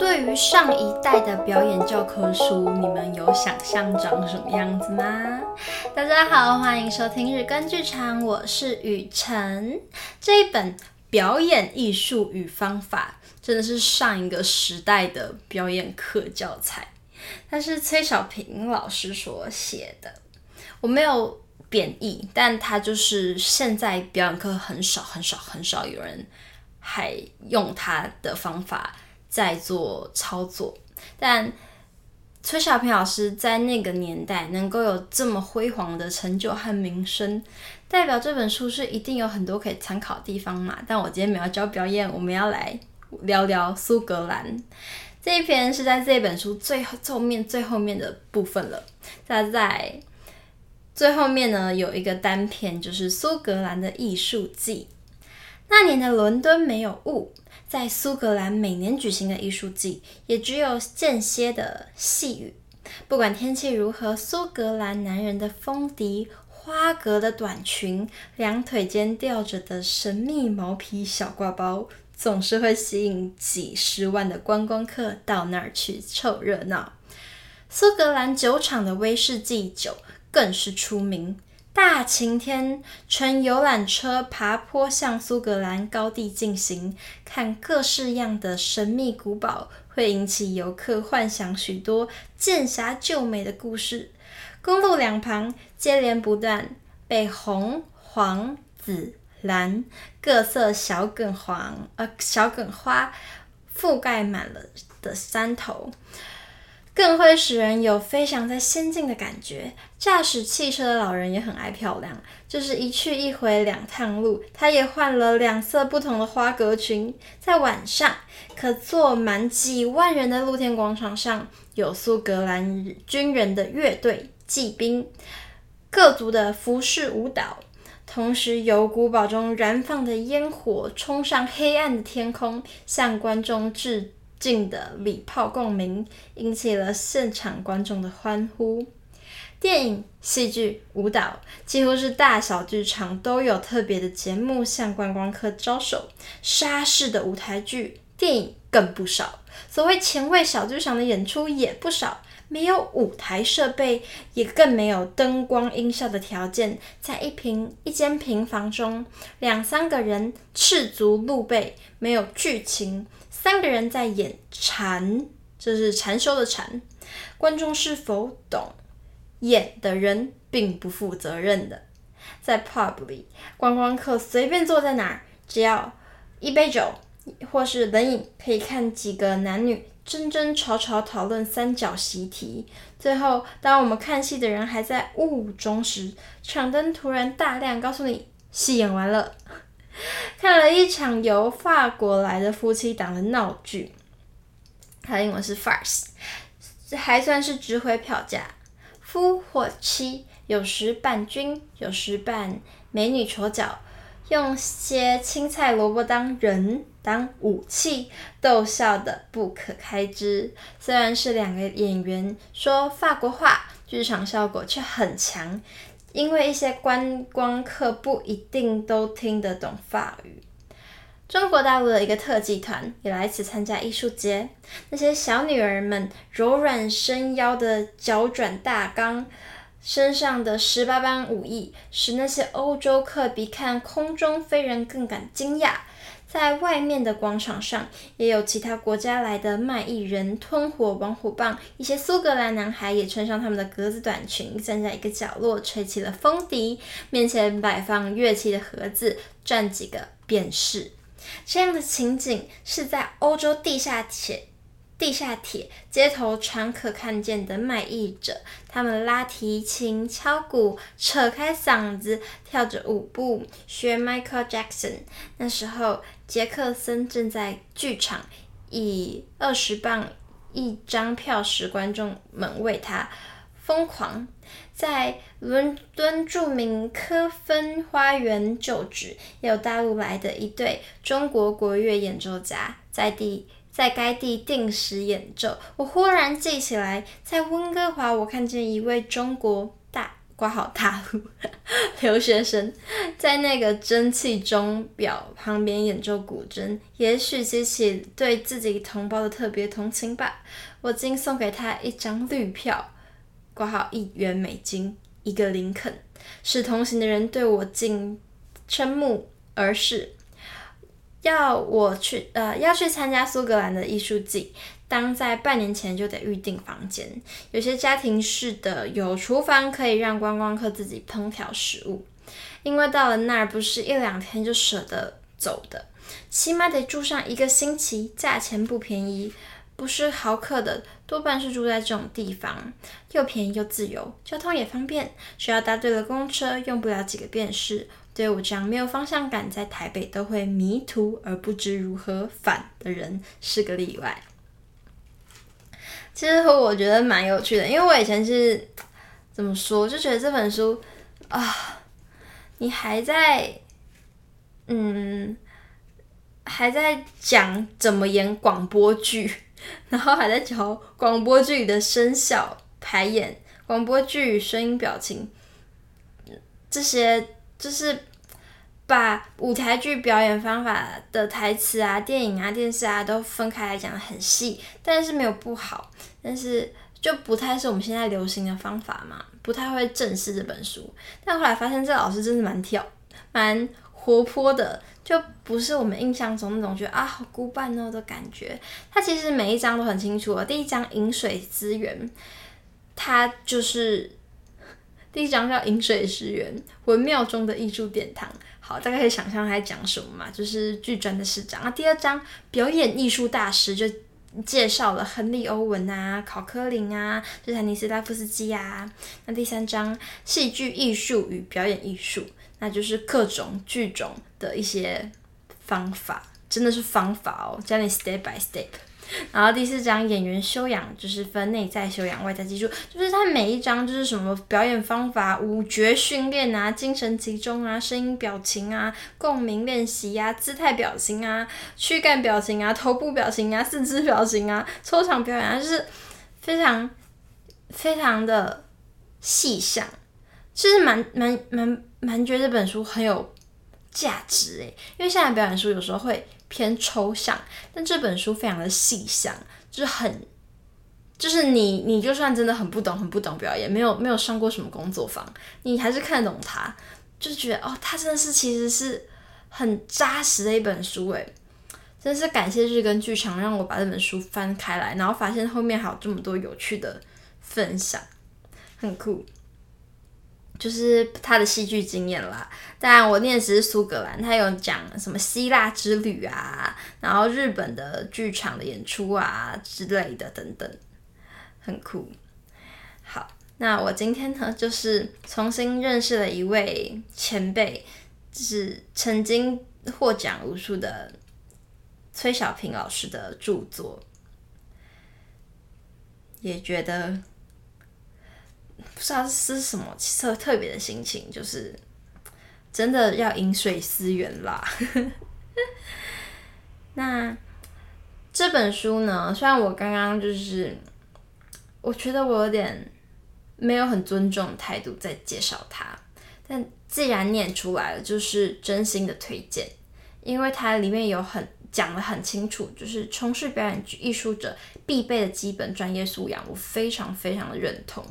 对于上一代的表演教科书，你们有想象长什么样子吗？大家好，欢迎收听日更剧场，我是雨辰。这一本表演艺术与方法，真的是上一个时代的表演课教材。它是崔小平老师所写的，我没有贬义，但它就是现在表演课很少很少很少有人还用它的方法在做操作，但崔小平老师在那个年代能够有这么辉煌的成就和名声，代表这本书是一定有很多可以参考的地方嘛。但我今天没有教表演，我们要来聊聊苏格兰。这一篇是在这本书最后后面最后面的部分了。它在最后面呢，有一个单篇，就是苏格兰的艺术季。那年的伦敦没有雾，在苏格兰每年举行的艺术季也只有间歇的细雨。不管天气如何，苏格兰男人的风笛、花格的短裙、两腿间吊着的神秘毛皮小挂包，总是会吸引几十万的观光客到那儿去凑热闹。苏格兰酒厂的威士忌酒更是出名。大晴天，乘游览车爬坡向苏格兰高地进行，看各式样的神秘古堡，会引起游客幻想许多剑侠救美的故事。公路两旁接连不断被红、黄、紫。蓝各色小梗黄呃小梗花覆盖满了的山头，更会使人有飞翔在仙境的感觉。驾驶汽车的老人也很爱漂亮，就是一去一回两趟路，他也换了两色不同的花格裙。在晚上，可坐满几万人的露天广场上，有苏格兰军人的乐队、骑兵、各族的服饰舞蹈。同时，由古堡中燃放的烟火冲上黑暗的天空，向观众致近的礼炮共鸣，引起了现场观众的欢呼。电影、戏剧、舞蹈，几乎是大小剧场都有特别的节目向观光客招手。沙士的舞台剧、电影更不少，所谓前卫小剧场的演出也不少。没有舞台设备，也更没有灯光音效的条件，在一平一间平房中，两三个人赤足露背，没有剧情，三个人在演禅，这是禅修的禅。观众是否懂？演的人并不负责任的。在 pub 里，观光客随便坐在哪儿，只要一杯酒或是冷饮，可以看几个男女。争争吵吵讨论三角习题，最后当我们看戏的人还在雾中时，场灯突然大亮，告诉你戏演完了。看了一场由法国来的夫妻档的闹剧，它的英文是 farce，还算是值回票价。夫或妻有时扮君，有时扮美女丑角。用些青菜萝卜当人当武器，逗笑得不可开支。虽然是两个演员说法国话，剧场效果却很强，因为一些观光客不一定都听得懂法语。中国大陆的一个特技团也来此参加艺术节，那些小女儿们柔软伸腰的脚转大纲。身上的十八般武艺，使那些欧洲客比看空中飞人更感惊讶。在外面的广场上，也有其他国家来的卖艺人吞火王虎棒。一些苏格兰男孩也穿上他们的格子短裙，站在一个角落吹起了风笛，面前摆放乐器的盒子，站几个便是。这样的情景是在欧洲地下铁。地下铁街头常可看见的卖艺者，他们拉提琴、敲鼓、扯开嗓子，跳着舞步，学 Michael Jackson。那时候，杰克森正在剧场，以二十镑一张票使观众们为他疯狂。在伦敦著名科芬花园旧址，有大陆来的一对中国国乐演奏家在地。在该地定时演奏，我忽然记起来，在温哥华，我看见一位中国大挂好大陆 留学生在那个蒸汽钟表旁边演奏古筝，也许激起对自己同胞的特别同情吧。我竟送给他一张绿票，挂好一元美金，一个林肯，使同行的人对我竟瞠目而视。要我去，呃，要去参加苏格兰的艺术季。当在半年前就得预订房间，有些家庭式的有厨房可以让观光客自己烹调食物，因为到了那儿不是一两天就舍得走的，起码得住上一个星期，价钱不便宜。不是豪客的多半是住在这种地方，又便宜又自由，交通也方便，只要搭对了公车，用不了几个便士士。对我这样没有方向感，在台北都会迷途而不知如何返的人是个例外。其实我觉得蛮有趣的，因为我以前是怎么说，就觉得这本书啊，你还在，嗯，还在讲怎么演广播剧，然后还在教广播剧里的声效排演，广播剧声音表情这些，就是。把舞台剧表演方法的台词啊、电影啊、电视啊都分开来讲得很细，但是没有不好，但是就不太是我们现在流行的方法嘛，不太会正视这本书。但后来发现这老师真的蛮跳、蛮活泼的，就不是我们印象中那种觉得啊好古板哦的感觉。他其实每一章都很清楚哦，第一章饮水思源，他就是第一章叫饮水思源，文庙中的艺术殿堂。好，大概可以想象他在讲什么嘛，就是剧专的市长。那第二章表演艺术大师就介绍了亨利·欧文啊、考科林啊、斯坦尼斯拉夫斯基啊。那第三章戏剧艺术与表演艺术，那就是各种剧种的一些方法，真的是方法哦，教你 step by step。然后第四章演员修养就是分内在修养、外在技术，就是它每一章就是什么表演方法、五觉训练啊、精神集中啊、声音表情啊、共鸣练习啊、姿态表情啊、躯干表情啊、头部表情啊、四肢表情啊、抽场表演啊，就是非常非常的细项，其实蛮蛮蛮蛮觉得这本书很有价值诶，因为现在表演书有时候会。偏抽象，但这本书非常的细想，就是很，就是你你就算真的很不懂很不懂表演，没有没有上过什么工作坊，你还是看得懂它，就觉得哦，它真的是其实是很扎实的一本书诶，真是感谢日更剧场让我把这本书翻开来，然后发现后面还有这么多有趣的分享，很酷。就是他的戏剧经验啦，当然我念的只是苏格兰，他有讲什么希腊之旅啊，然后日本的剧场的演出啊之类的等等，很酷。好，那我今天呢，就是重新认识了一位前辈，就是曾经获奖无数的崔小平老师的著作，也觉得。不知道是什么特特别的心情，就是真的要饮水思源啦。那这本书呢，虽然我刚刚就是，我觉得我有点没有很尊重态度在介绍它，但既然念出来了，就是真心的推荐，因为它里面有很讲得很清楚，就是从事表演艺术者必备的基本专业素养，我非常非常的认同。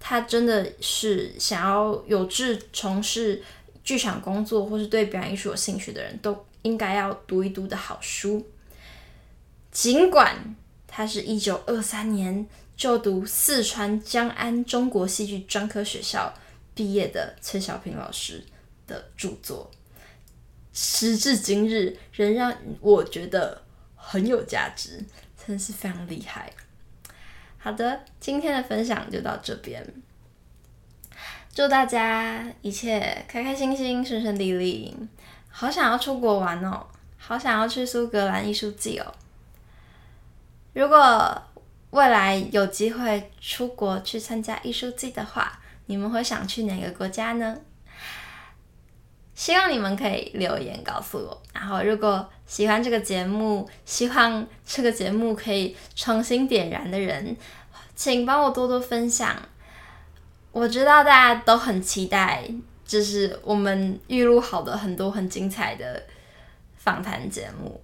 他真的是想要有志从事剧场工作，或是对表演艺术有兴趣的人都应该要读一读的好书。尽管他是一九二三年就读四川江安中国戏剧专科学校毕业的崔小平老师的著作，时至今日仍让我觉得很有价值，真的是非常厉害。好的，今天的分享就到这边。祝大家一切开开心心、顺顺利利。好想要出国玩哦，好想要去苏格兰艺术季哦。如果未来有机会出国去参加艺术季的话，你们会想去哪个国家呢？希望你们可以留言告诉我。然后，如果喜欢这个节目，希望这个节目可以重新点燃的人，请帮我多多分享。我知道大家都很期待，就是我们预录好的很多很精彩的访谈节目。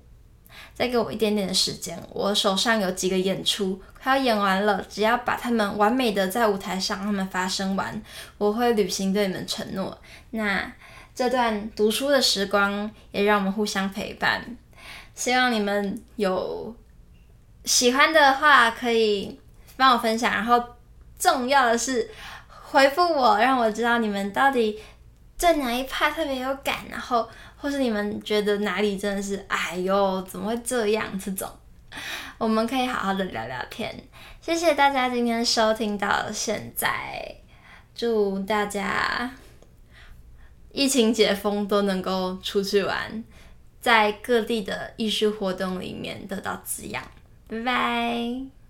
再给我一点点的时间，我手上有几个演出快要演完了，只要把他们完美的在舞台上他们发生完，我会履行对你们承诺。那这段读书的时光也让我们互相陪伴，希望你们有喜欢的话可以帮我分享，然后重要的是回复我，让我知道你们到底对哪一 part 特别有感，然后。或是你们觉得哪里真的是，哎呦，怎么会这样？这种，我们可以好好的聊聊天。谢谢大家今天收听到现在，祝大家疫情解封都能够出去玩，在各地的艺术活动里面得到滋养。拜拜。